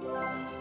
Bye.